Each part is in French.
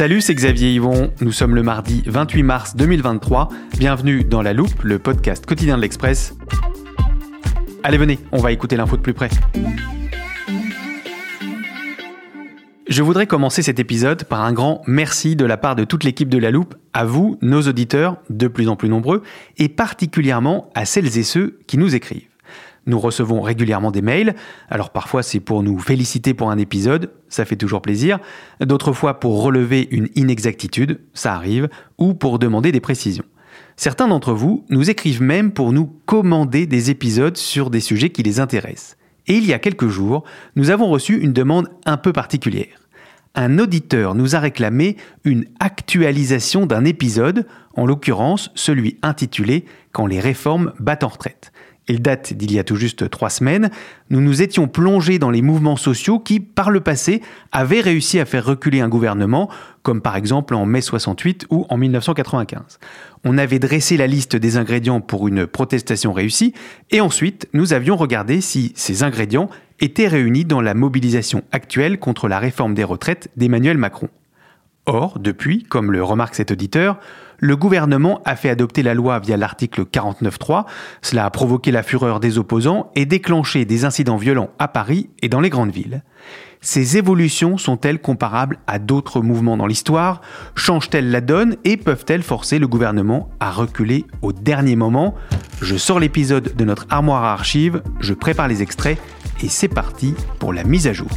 Salut, c'est Xavier Yvon. Nous sommes le mardi 28 mars 2023. Bienvenue dans La Loupe, le podcast quotidien de l'Express. Allez, venez, on va écouter l'info de plus près. Je voudrais commencer cet épisode par un grand merci de la part de toute l'équipe de La Loupe à vous, nos auditeurs, de plus en plus nombreux, et particulièrement à celles et ceux qui nous écrivent. Nous recevons régulièrement des mails, alors parfois c'est pour nous féliciter pour un épisode, ça fait toujours plaisir, d'autres fois pour relever une inexactitude, ça arrive, ou pour demander des précisions. Certains d'entre vous nous écrivent même pour nous commander des épisodes sur des sujets qui les intéressent. Et il y a quelques jours, nous avons reçu une demande un peu particulière. Un auditeur nous a réclamé une actualisation d'un épisode, en l'occurrence celui intitulé Quand les réformes battent en retraite. Il date d'il y a tout juste trois semaines. Nous nous étions plongés dans les mouvements sociaux qui, par le passé, avaient réussi à faire reculer un gouvernement, comme par exemple en mai 68 ou en 1995. On avait dressé la liste des ingrédients pour une protestation réussie, et ensuite nous avions regardé si ces ingrédients étaient réunis dans la mobilisation actuelle contre la réforme des retraites d'Emmanuel Macron. Or, depuis, comme le remarque cet auditeur, le gouvernement a fait adopter la loi via l'article 49.3. Cela a provoqué la fureur des opposants et déclenché des incidents violents à Paris et dans les grandes villes. Ces évolutions sont-elles comparables à d'autres mouvements dans l'histoire? Changent-elles la donne et peuvent-elles forcer le gouvernement à reculer au dernier moment? Je sors l'épisode de notre armoire à archives, je prépare les extraits et c'est parti pour la mise à jour.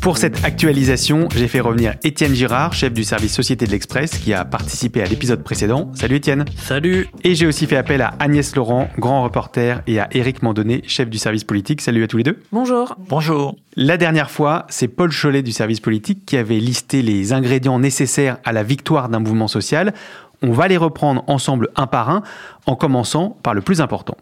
Pour cette actualisation, j'ai fait revenir Étienne Girard, chef du service Société de l'Express, qui a participé à l'épisode précédent. Salut Étienne. Salut. Et j'ai aussi fait appel à Agnès Laurent, grand reporter, et à Éric Mandonnet, chef du service politique. Salut à tous les deux. Bonjour. Bonjour. La dernière fois, c'est Paul Cholet du service politique qui avait listé les ingrédients nécessaires à la victoire d'un mouvement social. On va les reprendre ensemble un par un, en commençant par le plus important.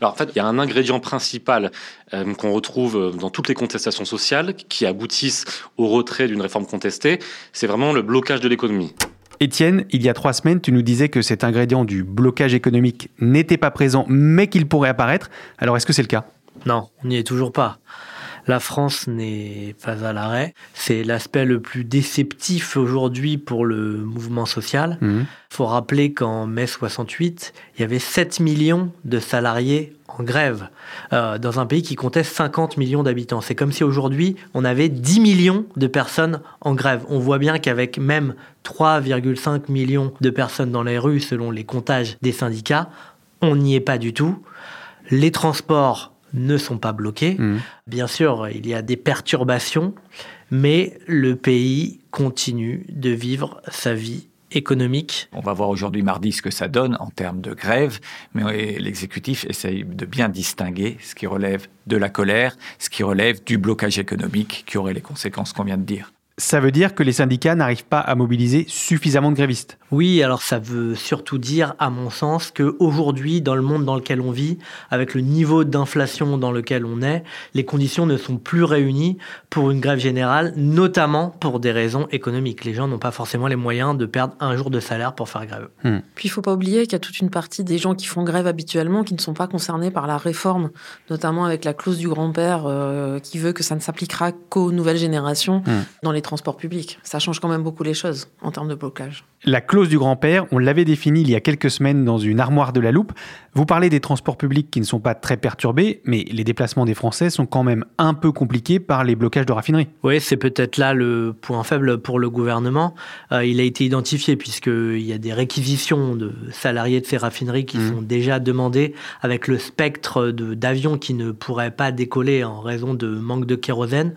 Alors en fait, il y a un ingrédient principal euh, qu'on retrouve euh, dans toutes les contestations sociales qui aboutissent au retrait d'une réforme contestée, c'est vraiment le blocage de l'économie. Étienne, il y a trois semaines, tu nous disais que cet ingrédient du blocage économique n'était pas présent, mais qu'il pourrait apparaître. Alors est-ce que c'est le cas? Non, on n'y est toujours pas. La France n'est pas à l'arrêt. C'est l'aspect le plus déceptif aujourd'hui pour le mouvement social. Il Mhm. faut rappeler qu'en mai 68, il y avait 7 millions de salariés en grève euh, dans un pays qui comptait 50 millions d'habitants. C'est comme si aujourd'hui, on avait 10 millions de personnes en grève. On voit bien qu'avec même 3,5 millions de personnes dans les rues, selon les comptages des syndicats, on n'y est pas du tout. Les transports ne sont pas bloqués. Mhm. Bien sûr, il y a des perturbations, mais le pays continue de vivre sa vie économique. On va voir aujourd'hui mardi ce que ça donne en termes de grève, mais l'exécutif essaye de bien distinguer ce qui relève de la colère, ce qui relève du blocage économique qui aurait les conséquences qu'on vient de dire. Ça veut dire que les syndicats n'arrivent pas à mobiliser suffisamment de grévistes. Oui, alors ça veut surtout dire, à mon sens, que aujourd'hui, dans le monde dans lequel on vit, avec le niveau d'inflation dans lequel on est, les conditions ne sont plus réunies pour une grève générale, notamment pour des raisons économiques. Les gens n'ont pas forcément les moyens de perdre un jour de salaire pour faire grève. Puis il faut pas oublier qu'il y a toute une partie des gens qui font grève habituellement qui ne sont pas concernés par la réforme, notamment avec la clause du grand-père euh, qui veut que ça ne s'appliquera qu'aux nouvelles générations Hmm. dans les transports publics. Ça change quand même beaucoup les choses en termes de blocage. La clause du grand-père, on l'avait définie il y a quelques semaines dans une armoire de la loupe. Vous parlez des transports publics qui ne sont pas très perturbés, mais les déplacements des Français sont quand même un peu compliqués par les blocages de raffineries. Oui, c'est peut-être là le point faible pour le gouvernement. Euh, il a été identifié puisqu'il y a des réquisitions de salariés de ces raffineries qui Mhm. sont déjà demandées avec le spectre d'avions qui ne pourraient pas décoller en raison de manque de kérosène.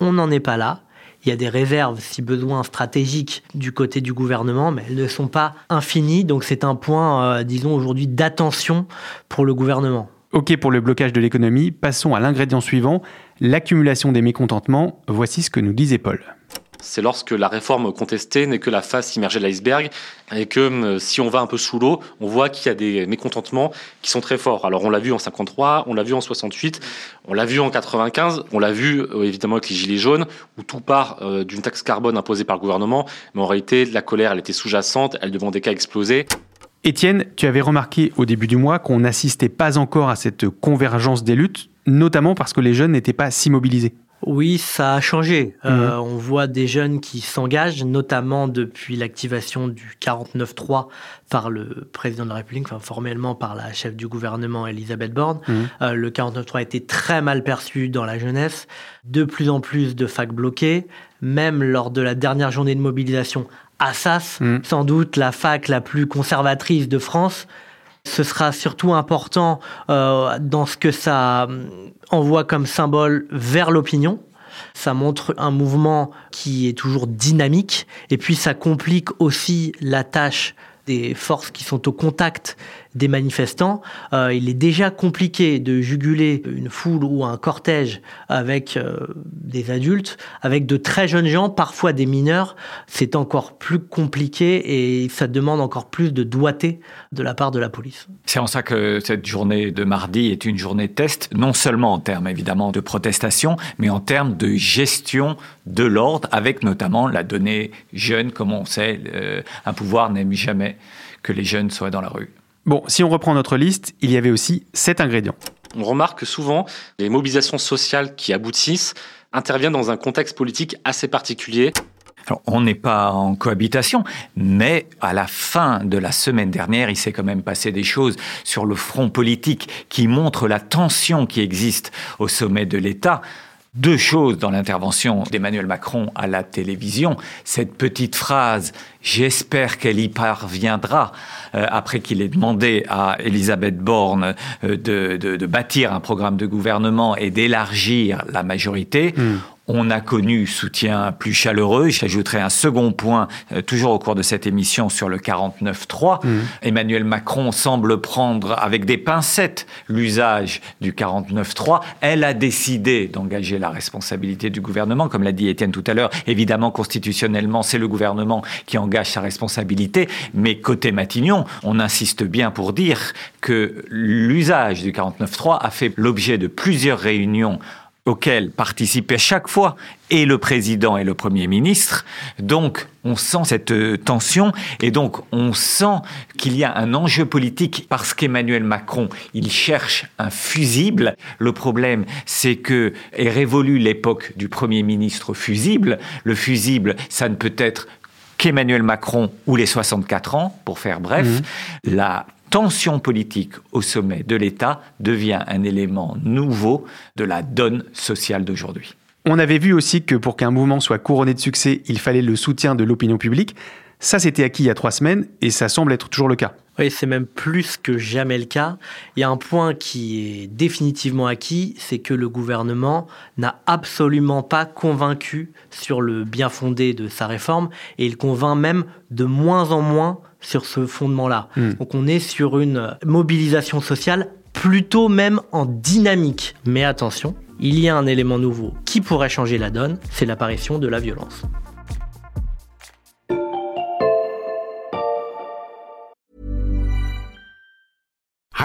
On n'en est pas là. Il y a des réserves, si besoin, stratégiques du côté du gouvernement, mais elles ne sont pas infinies. Donc c'est un point, euh, disons, aujourd'hui d'attention pour le gouvernement. Ok pour le blocage de l'économie, passons à l'ingrédient suivant, l'accumulation des mécontentements. Voici ce que nous disait Paul c'est lorsque la réforme contestée n'est que la face immergée de l'iceberg et que euh, si on va un peu sous l'eau, on voit qu'il y a des mécontentements qui sont très forts. Alors on l'a vu en 53, on l'a vu en 68, on l'a vu en 95, on l'a vu euh, évidemment avec les gilets jaunes où tout part euh, d'une taxe carbone imposée par le gouvernement, mais en réalité la colère elle était sous-jacente, elle demandait qu'à exploser. Étienne, tu avais remarqué au début du mois qu'on n'assistait pas encore à cette convergence des luttes, notamment parce que les jeunes n'étaient pas si mobilisés. Oui, ça a changé. Euh, mhm. on voit des jeunes qui s'engagent, notamment depuis l'activation du 49-3 par le président de la République, enfin formellement par la chef du gouvernement Elisabeth Borne. Mhm. Euh, le 49-3 a été très mal perçu dans la jeunesse. De plus en plus de facs bloqués, même lors de la dernière journée de mobilisation à SAS, mhm. sans doute la fac la plus conservatrice de France. Ce sera surtout important euh, dans ce que ça envoie comme symbole vers l'opinion. Ça montre un mouvement qui est toujours dynamique et puis ça complique aussi la tâche des forces qui sont au contact des manifestants. Euh, il est déjà compliqué de juguler une foule ou un cortège avec euh, des adultes, avec de très jeunes gens, parfois des mineurs. C'est encore plus compliqué et ça demande encore plus de doigté de la part de la police. C'est en ça que cette journée de mardi est une journée test, non seulement en termes évidemment de protestation, mais en termes de gestion de l'ordre, avec notamment la donnée jeune, comme on sait, euh, un pouvoir n'aime jamais que les jeunes soient dans la rue. Bon, si on reprend notre liste, il y avait aussi sept ingrédients. On remarque que souvent, les mobilisations sociales qui aboutissent interviennent dans un contexte politique assez particulier. on n'est pas en cohabitation, mais à la fin de la semaine dernière, il s'est quand même passé des choses sur le front politique qui montrent la tension qui existe au sommet de l'État deux choses dans l'intervention d'Emmanuel Macron à la télévision. Cette petite phrase J'espère qu'elle y parviendra euh, après qu'il ait demandé à Elisabeth Borne euh, de, bâtir un programme de gouvernement et d'élargir la majorité. Hmm. On a connu soutien plus chaleureux. J'ajouterai un second point, euh, toujours au cours de cette émission, sur le 49-3. Mmh. Emmanuel Macron semble prendre avec des pincettes l'usage du 49-3. Elle a décidé d'engager la responsabilité du gouvernement, comme l'a dit Étienne tout à l'heure. Évidemment, constitutionnellement, c'est le gouvernement qui engage sa responsabilité. Mais côté Matignon, on insiste bien pour dire que l'usage du 49-3 a fait l'objet de plusieurs réunions auquel participaient chaque fois et le président et le Premier ministre. Donc, on sent cette euh, tension et donc on sent qu'il y a un enjeu politique parce qu'Emmanuel Macron, il cherche un fusible. Le problème, c'est que est révolue l'époque du Premier ministre fusible. Le fusible, ça ne peut être qu'Emmanuel Macron ou les 64 ans, pour faire bref. Mmh. La tension politique au sommet de l'État devient un élément nouveau de la donne sociale d'aujourd'hui. On avait vu aussi que pour qu'un mouvement soit couronné de succès, il fallait le soutien de l'opinion publique. Ça, c'était acquis il y a trois semaines et ça semble être toujours le cas. Oui, c'est même plus que jamais le cas. Il y a un point qui est définitivement acquis, c'est que le gouvernement n'a absolument pas convaincu sur le bien fondé de sa réforme et il convainc même de moins en moins sur ce fondement-là. Hmm. Donc on est sur une mobilisation sociale plutôt même en dynamique. Mais attention, il y a un élément nouveau qui pourrait changer la donne, c'est l'apparition de la violence.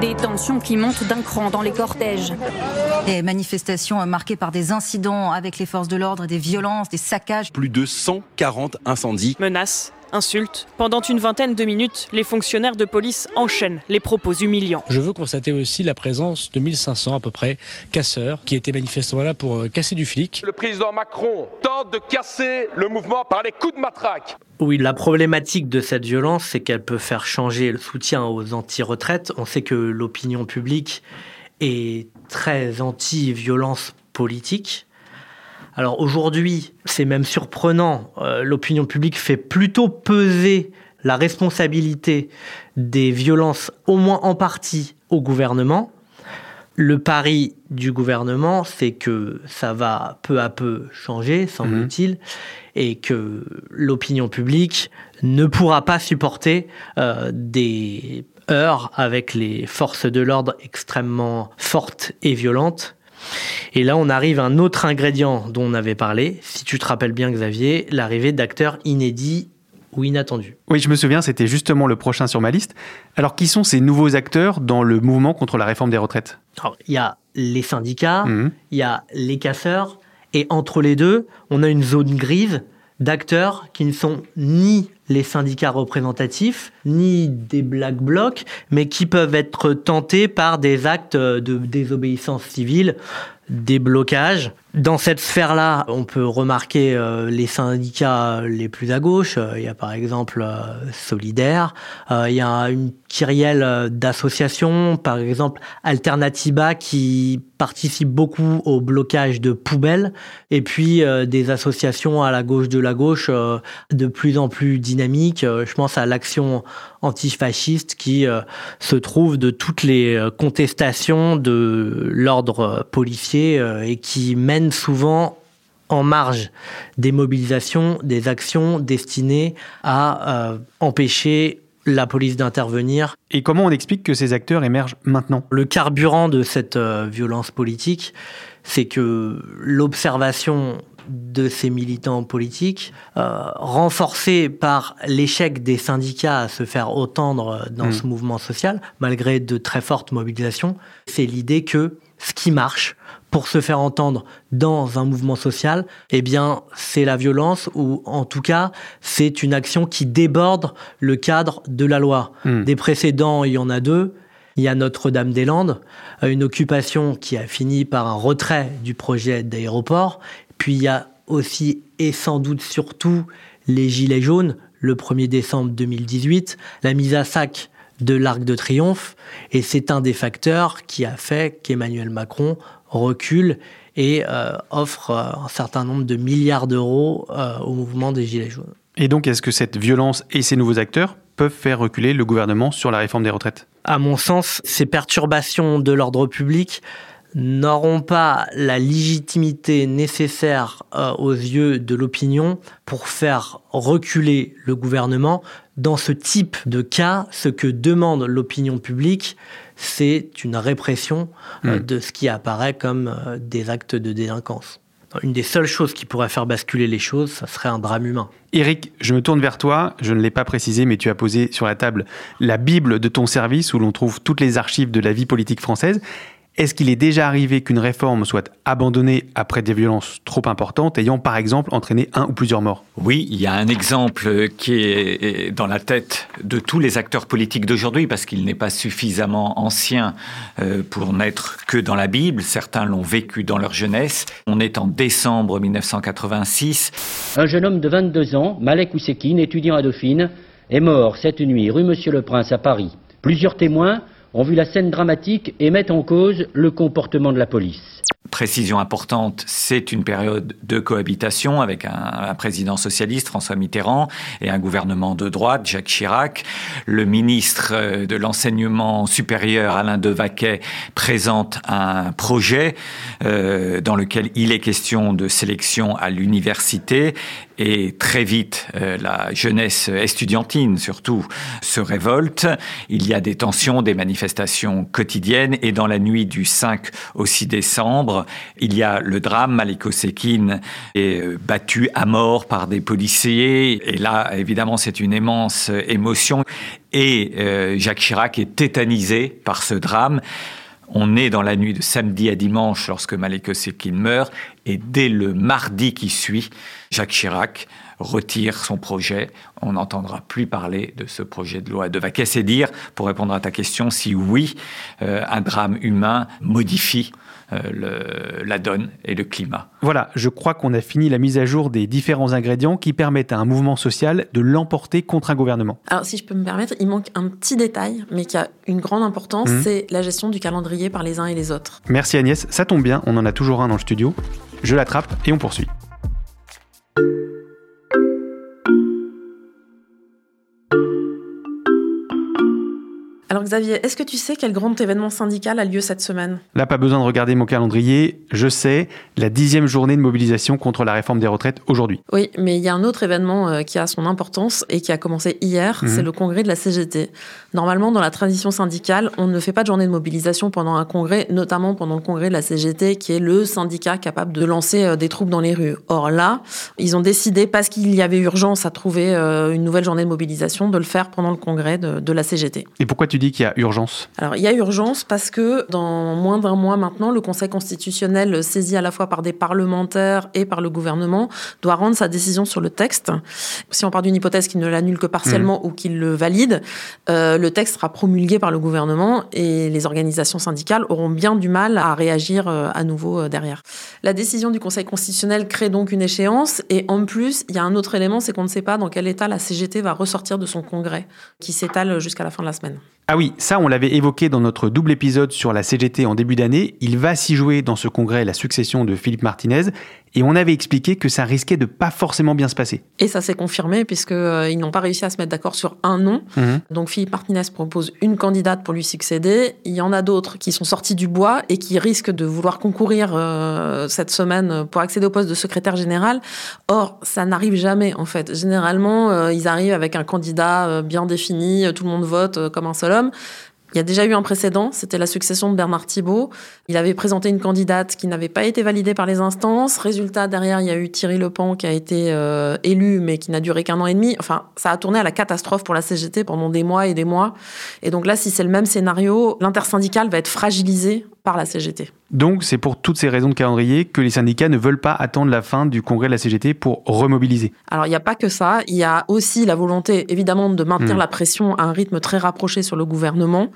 Des tensions qui montent d'un cran dans les cortèges. Des manifestations marquées par des incidents avec les forces de l'ordre, des violences, des saccages. Plus de 140 incendies. Menaces insultes. Pendant une vingtaine de minutes, les fonctionnaires de police enchaînent les propos humiliants. Je veux constater aussi la présence de 1500 à peu près casseurs qui étaient manifestement là pour euh, casser du flic. Le président Macron tente de casser le mouvement par les coups de matraque. Oui, la problématique de cette violence, c'est qu'elle peut faire changer le soutien aux anti-retraites. On sait que l'opinion publique est très anti-violence politique. Alors aujourd'hui, c'est même surprenant, euh, l'opinion publique fait plutôt peser la responsabilité des violences, au moins en partie, au gouvernement. Le pari du gouvernement, c'est que ça va peu à peu changer, semble-t-il, et que l'opinion publique ne pourra pas supporter euh, des heurts avec les forces de l'ordre extrêmement fortes et violentes. Et là, on arrive à un autre ingrédient dont on avait parlé, si tu te rappelles bien Xavier, l'arrivée d'acteurs inédits ou inattendus. Oui, je me souviens, c'était justement le prochain sur ma liste. Alors, qui sont ces nouveaux acteurs dans le mouvement contre la réforme des retraites? Il y a les syndicats, il y a les casseurs, et entre les deux, on a une zone grise d'acteurs qui ne sont ni les syndicats représentatifs, ni des black blocs, mais qui peuvent être tentés par des actes de désobéissance civile, des blocages. Dans cette sphère-là, on peut remarquer euh, les syndicats les plus à gauche. Euh, il y a par exemple euh, Solidaire. il y a une kyrielle d'associations, par exemple Alternativa, qui participe beaucoup au blocage de poubelles. Et puis des associations à la gauche de la gauche de plus en plus dynamiques. je pense à l'action antifasciste qui se trouve de toutes les contestations de l'ordre policier et qui mène souvent en marge des mobilisations, des actions destinées à euh, empêcher la police d'intervenir. Et comment on explique que ces acteurs émergent maintenant? Le carburant de cette euh, violence politique, c'est que l'observation de ces militants politiques, euh, renforcée par l'échec des syndicats à se faire entendre dans hmm. ce mouvement social, malgré de très fortes mobilisations, c'est l'idée que ce qui marche, pour se faire entendre dans un mouvement social, eh bien, c'est la violence ou en tout cas, c'est une action qui déborde le cadre de la loi. Hmm. Des précédents, il y en a deux. Il y a Notre-Dame-des-Landes, euh, une occupation qui a fini par un retrait du projet d'aéroport. Puis il y a aussi et sans doute surtout les Gilets jaunes, le 1er décembre 2018, la mise à sac de l'Arc de Triomphe, et c'est un des facteurs qui a fait qu'Emmanuel Macron recule et euh, offre euh, un certain nombre de milliards d'euros euh, au mouvement des Gilets jaunes. Et donc, est-ce que cette violence et ces nouveaux acteurs peuvent faire reculer le gouvernement sur la réforme des retraites? À mon sens, ces perturbations de l'ordre public n'auront pas la légitimité nécessaire aux yeux de l'opinion pour faire reculer le gouvernement. Dans ce type de cas, ce que demande l'opinion publique, c'est une répression euh, hmm. de ce qui apparaît comme euh, des actes de délinquance. Une des seules choses qui pourrait faire basculer les choses, ça serait un drame humain. Eric, je me tourne vers toi. Je ne l'ai pas précisé, mais tu as posé sur la table la Bible de ton service où l'on trouve toutes les archives de la vie politique française. Est-ce qu'il est déjà arrivé qu'une réforme soit abandonnée après des violences trop importantes, ayant par exemple entraîné un ou plusieurs morts? Oui, il y a un exemple qui est dans la tête de tous les acteurs politiques d'aujourd'hui, parce qu'il n'est pas suffisamment ancien euh, pour n'être que dans la Bible. Certains l'ont vécu dans leur jeunesse. On est en décembre 1986. Un jeune homme de 22 ans, Malek Ousekine, étudiant à Dauphine, est mort cette nuit rue Monsieur le Prince à Paris. Plusieurs témoins ont vu la scène dramatique et mettent en cause le comportement de la police. Précision importante, c'est une période de cohabitation avec un, président socialiste, François Mitterrand, et un gouvernement de droite, Jacques Chirac. Le ministre euh, de l'enseignement supérieur, Alain Devaquet, présente un projet euh, dans lequel il est question de sélection à l'université et très vite, euh, la jeunesse estudiantine, surtout, se révolte. Il y a des tensions, des manifestations quotidiennes. Et dans la nuit du 5 au 6 décembre, il y a le drame. Maliko Sekin est euh, battu à mort par des policiers. Et là, évidemment, c'est une immense émotion. Et euh, Jacques Chirac est tétanisé par ce drame. On est dans la nuit de samedi à dimanche lorsque Malek Osekin meurt, et dès le mardi qui suit, Jacques Chirac retire son projet. On n'entendra plus parler de ce projet de loi. De qu'est-ce dire, pour répondre à ta question, si oui, euh, un drame humain modifie euh, la donne et le climat. Voilà, je crois qu'on a fini la mise à jour des différents ingrédients qui permettent à un mouvement social de l'emporter contre un gouvernement. Alors si je peux me permettre, il manque un petit détail, mais qui a une grande importance, mmh. c'est la gestion du calendrier par les uns et les autres. Merci Agnès, ça tombe bien, on en a toujours un dans le studio. Je l'attrape et on poursuit. Alors Xavier, est-ce que tu sais quel grand événement syndical a lieu cette semaine? Là, pas besoin de regarder mon calendrier. Je sais, la dixième journée de mobilisation contre la réforme des retraites aujourd'hui. Oui, mais il y a un autre événement euh, qui a son importance et qui a commencé hier, mhm. c'est le congrès de la CGT. Normalement, dans la tradition syndicale, on ne fait pas de journée de mobilisation pendant un congrès, notamment pendant le congrès de la CGT, qui est le syndicat capable de lancer euh, des troupes dans les rues. Or là, ils ont décidé, parce qu'il y avait urgence à trouver euh, une nouvelle journée de mobilisation, de le faire pendant le congrès de, de la CGT. Et pourquoi tu dis qu'il y a urgence Alors, il y a urgence parce que dans moins d'un mois maintenant, le Conseil constitutionnel, saisi à la fois par des parlementaires et par le gouvernement, doit rendre sa décision sur le texte. Si on part d'une hypothèse qui ne l'annule que partiellement mmh. ou qu'il le valide, euh, le texte sera promulgué par le gouvernement et les organisations syndicales auront bien du mal à réagir euh, à nouveau euh, derrière. La décision du Conseil constitutionnel crée donc une échéance et en plus, il y a un autre élément, c'est qu'on ne sait pas dans quel état la CGT va ressortir de son congrès qui s'étale jusqu'à la fin de la semaine. Ah oui, ça on l'avait évoqué dans notre double épisode sur la CGT en début d'année. Il va s'y jouer dans ce congrès la succession de Philippe Martinez et on avait expliqué que ça risquait de pas forcément bien se passer. Et ça s'est confirmé puisqu'ils euh, n'ont pas réussi à se mettre d'accord sur un nom. Mhm. Donc Philippe Martinez propose une candidate pour lui succéder. Il y en a d'autres qui sont sortis du bois et qui risquent de vouloir concourir euh, cette semaine pour accéder au poste de secrétaire général. Or, ça n'arrive jamais en fait. Généralement, euh, ils arrivent avec un candidat bien défini, tout le monde vote comme un seul homme. Il y a déjà eu un précédent, c'était la succession de Bernard Thibault. Il avait présenté une candidate qui n'avait pas été validée par les instances. Résultat, derrière, il y a eu Thierry Lepan qui a été euh, élu, mais qui n'a duré qu'un an et demi. Enfin, ça a tourné à la catastrophe pour la CGT pendant des mois et des mois. Et donc là, si c'est le même scénario, l'intersyndicale va être fragilisé par la CGT. Donc c'est pour toutes ces raisons de calendrier que les syndicats ne veulent pas attendre la fin du congrès de la CGT pour remobiliser. Alors il n'y a pas que ça, il y a aussi la volonté évidemment de maintenir hmm. la pression à un rythme très rapproché sur le gouvernement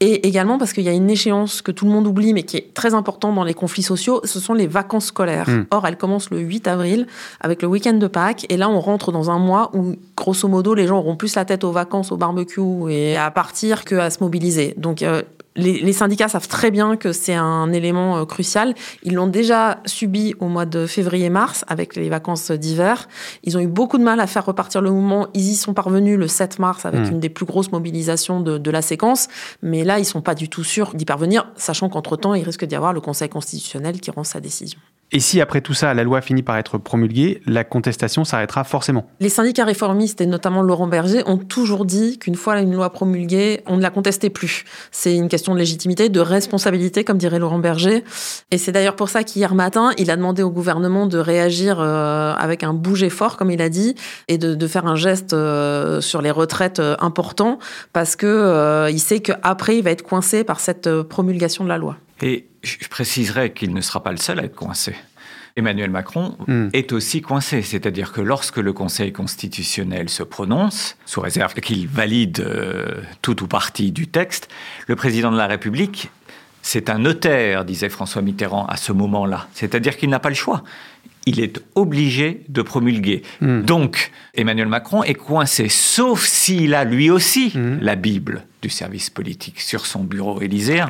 et également parce qu'il y a une échéance que tout le monde oublie mais qui est très importante dans les conflits sociaux, ce sont les vacances scolaires. Hmm. Or elles commencent le 8 avril avec le week-end de Pâques et là on rentre dans un mois où grosso modo les gens auront plus la tête aux vacances, au barbecue et à partir qu'à se mobiliser. Donc euh, les, syndicats savent très bien que c'est un élément euh, crucial. Ils l'ont déjà subi au mois de février-mars avec les vacances d'hiver. Ils ont eu beaucoup de mal à faire repartir le mouvement. Ils y sont parvenus le 7 mars avec mmh. une des plus grosses mobilisations de, de, la séquence. Mais là, ils sont pas du tout sûrs d'y parvenir, sachant qu'entre-temps, il risque d'y avoir le Conseil constitutionnel qui rend sa décision. Et si après tout ça, la loi finit par être promulguée, la contestation s'arrêtera forcément. Les syndicats réformistes, et notamment Laurent Berger, ont toujours dit qu'une fois une loi promulguée, on ne la contestait plus. C'est une question de légitimité, de responsabilité, comme dirait Laurent Berger. Et c'est d'ailleurs pour ça qu'hier matin, il a demandé au gouvernement de réagir euh, avec un bouger fort, comme il a dit, et de, faire un geste euh, sur les retraites euh, important, parce que il sait qu'après, il va être coincé par cette promulgation de la loi. Et je préciserai qu'il ne sera pas le seul à être coincé. Emmanuel Macron hmm. est aussi coincé, c'est-à-dire que lorsque le Conseil constitutionnel se prononce, sous réserve qu'il valide euh, tout ou partie du texte, le président de la République, c'est un notaire, disait François Mitterrand à ce moment-là, c'est-à-dire qu'il n'a pas le choix. Il est obligé de promulguer. Hmm. Donc, Emmanuel Macron est coincé, sauf s'il a lui aussi hmm. la Bible du service politique sur son bureau élyséen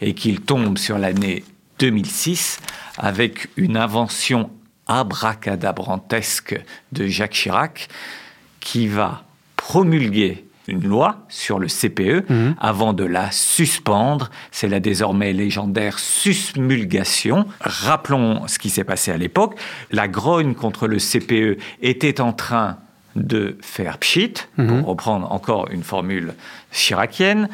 et qu'il tombe sur l'année 2006 avec une invention abracadabrantesque de Jacques Chirac qui va promulguer une loi sur le CPE mhm. avant de la suspendre. C'est la désormais légendaire susmulgation. Rappelons ce qui s'est passé à l'époque. La grogne contre le CPE était en train de faire pchit, pour mhm. reprendre encore une formule chiracienne.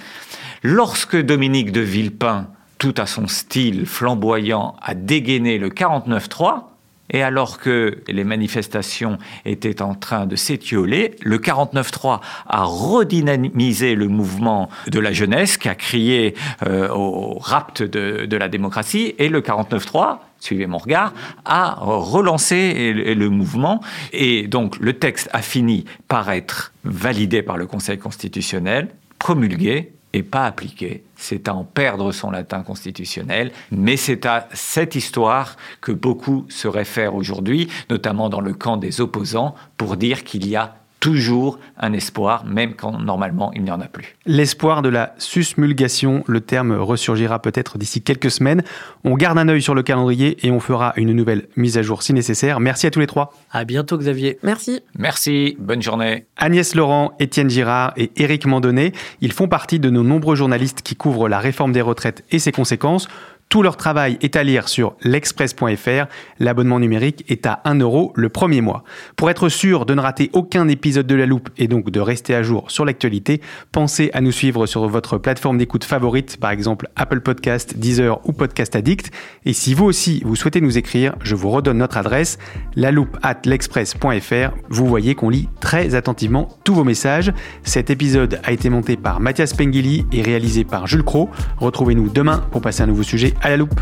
Lorsque Dominique de Villepin, tout à son style flamboyant, a dégainé le 49-3, Et alors que les manifestations étaient en train de s'étioler, le 49-3 a redynamisé le mouvement de la jeunesse qui a crié euh, au rapt de, de la démocratie. Et le 49-3 suivez mon regard, a relancé le mouvement. Et donc le texte a fini par être validé par le Conseil constitutionnel, promulgué et pas appliqué. C'est à en perdre son latin constitutionnel, mais c'est à cette histoire que beaucoup se réfèrent aujourd'hui, notamment dans le camp des opposants, pour dire qu'il y a toujours un espoir, même quand normalement il n'y en a plus. L'espoir de la susmulgation, le terme ressurgira peut-être d'ici quelques semaines. On garde un œil sur le calendrier et on fera une nouvelle mise à jour si nécessaire. Merci à tous les trois. À bientôt Xavier. Merci. Merci, bonne journée. Agnès Laurent, Étienne Girard et Éric Mandonnet, ils font partie de nos nombreux journalistes qui couvrent la réforme des retraites et ses conséquences. Tout leur travail est à lire sur l'express.fr. L'abonnement numérique est à 1 euro le premier mois. Pour être sûr de ne rater aucun épisode de La Loupe et donc de rester à jour sur l'actualité, pensez à nous suivre sur votre plateforme d'écoute favorite, par exemple Apple Podcast, Deezer ou Podcast Addict. Et si vous aussi vous souhaitez nous écrire, je vous redonne notre adresse, loupe at l'express.fr. Vous voyez qu'on lit très attentivement tous vos messages. Cet épisode a été monté par Mathias Pengili et réalisé par Jules Cro. Retrouvez-nous demain pour passer un nouveau sujet à la loupe.